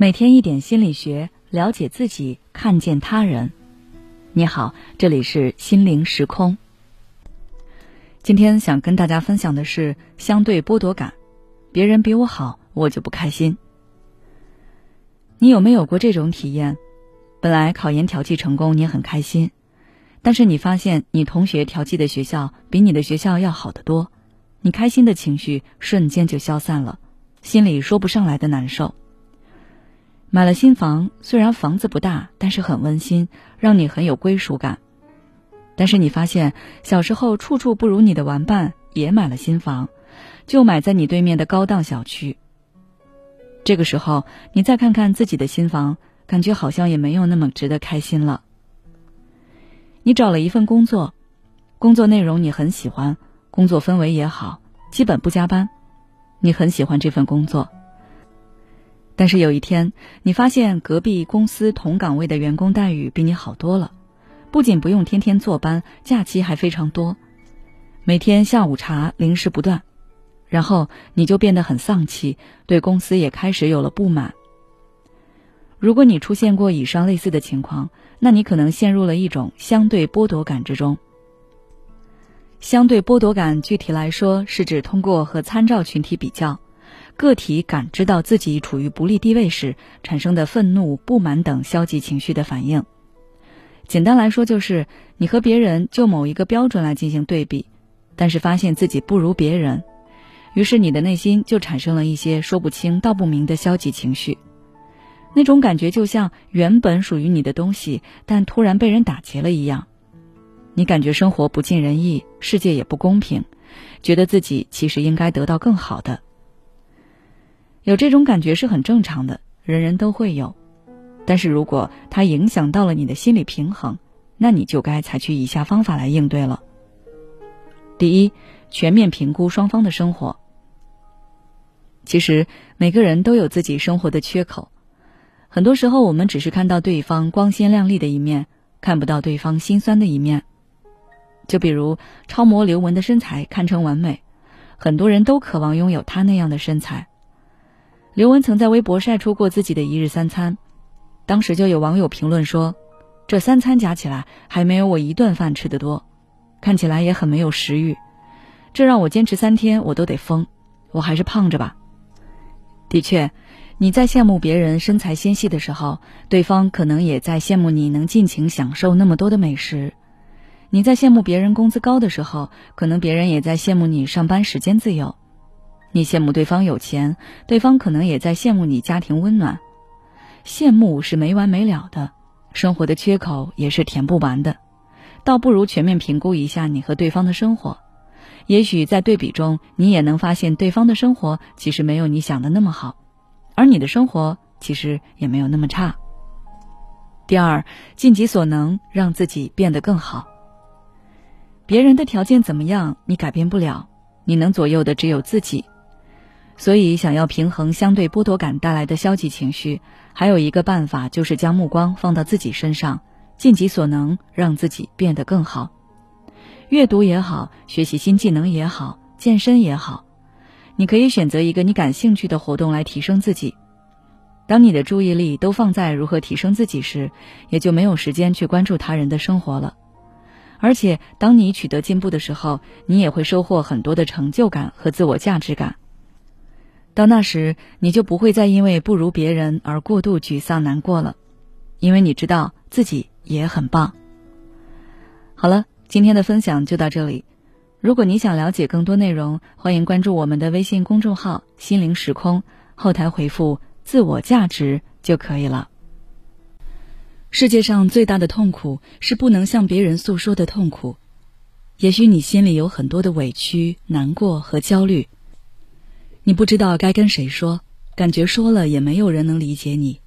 每天一点心理学，了解自己，看见他人。你好，这里是心灵时空。今天想跟大家分享的是相对剥夺感，别人比我好，我就不开心。你有没有过这种体验？本来考研调剂成功，你很开心，但是你发现你同学调剂的学校比你的学校要好得多，你开心的情绪瞬间就消散了，心里说不上来的难受。买了新房，虽然房子不大，但是很温馨，让你很有归属感。但是你发现，小时候处处不如你的玩伴也买了新房，就买在你对面的高档小区。这个时候，你再看看自己的新房，感觉好像也没有那么值得开心了。你找了一份工作，工作内容你很喜欢，工作氛围也好，基本不加班，你很喜欢这份工作。但是有一天，你发现隔壁公司同岗位的员工待遇比你好多了，不仅不用天天坐班，假期还非常多，每天下午茶零食不断，然后你就变得很丧气，对公司也开始有了不满。如果你出现过以上类似的情况，那你可能陷入了一种相对剥夺感之中。相对剥夺感具体来说是指通过和参照群体比较。个体感知到自己处于不利地位时产生的愤怒、不满等消极情绪的反应。简单来说，就是你和别人就某一个标准来进行对比，但是发现自己不如别人，于是你的内心就产生了一些说不清道不明的消极情绪。那种感觉就像原本属于你的东西，但突然被人打劫了一样。你感觉生活不尽人意，世界也不公平，觉得自己其实应该得到更好的。有这种感觉是很正常的，人人都会有。但是如果它影响到了你的心理平衡，那你就该采取以下方法来应对了。第一，全面评估双方的生活。其实每个人都有自己生活的缺口，很多时候我们只是看到对方光鲜亮丽的一面，看不到对方心酸的一面。就比如超模刘雯的身材堪称完美，很多人都渴望拥有她那样的身材。刘雯曾在微博晒出过自己的一日三餐，当时就有网友评论说：“这三餐加起来还没有我一顿饭吃的多，看起来也很没有食欲，这让我坚持三天我都得疯，我还是胖着吧。”的确，你在羡慕别人身材纤细的时候，对方可能也在羡慕你能尽情享受那么多的美食；你在羡慕别人工资高的时候，可能别人也在羡慕你上班时间自由。你羡慕对方有钱，对方可能也在羡慕你家庭温暖。羡慕是没完没了的，生活的缺口也是填不完的。倒不如全面评估一下你和对方的生活，也许在对比中，你也能发现对方的生活其实没有你想的那么好，而你的生活其实也没有那么差。第二，尽己所能让自己变得更好。别人的条件怎么样，你改变不了，你能左右的只有自己。所以，想要平衡相对剥夺感带来的消极情绪，还有一个办法就是将目光放到自己身上，尽己所能让自己变得更好。阅读也好，学习新技能也好，健身也好，你可以选择一个你感兴趣的活动来提升自己。当你的注意力都放在如何提升自己时，也就没有时间去关注他人的生活了。而且，当你取得进步的时候，你也会收获很多的成就感和自我价值感。到那时，你就不会再因为不如别人而过度沮丧难过了，因为你知道自己也很棒。好了，今天的分享就到这里。如果你想了解更多内容，欢迎关注我们的微信公众号“心灵时空”，后台回复“自我价值”就可以了。世界上最大的痛苦是不能向别人诉说的痛苦。也许你心里有很多的委屈、难过和焦虑。你不知道该跟谁说，感觉说了也没有人能理解你。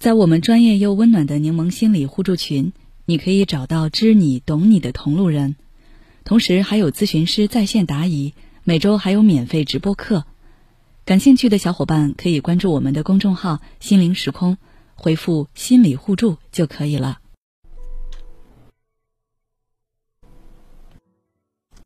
在我们专业又温暖的柠檬心理互助群，你可以找到知你懂你的同路人，同时还有咨询师在线答疑，每周还有免费直播课。感兴趣的小伙伴可以关注我们的公众号“心灵时空”，回复“心理互助”就可以了。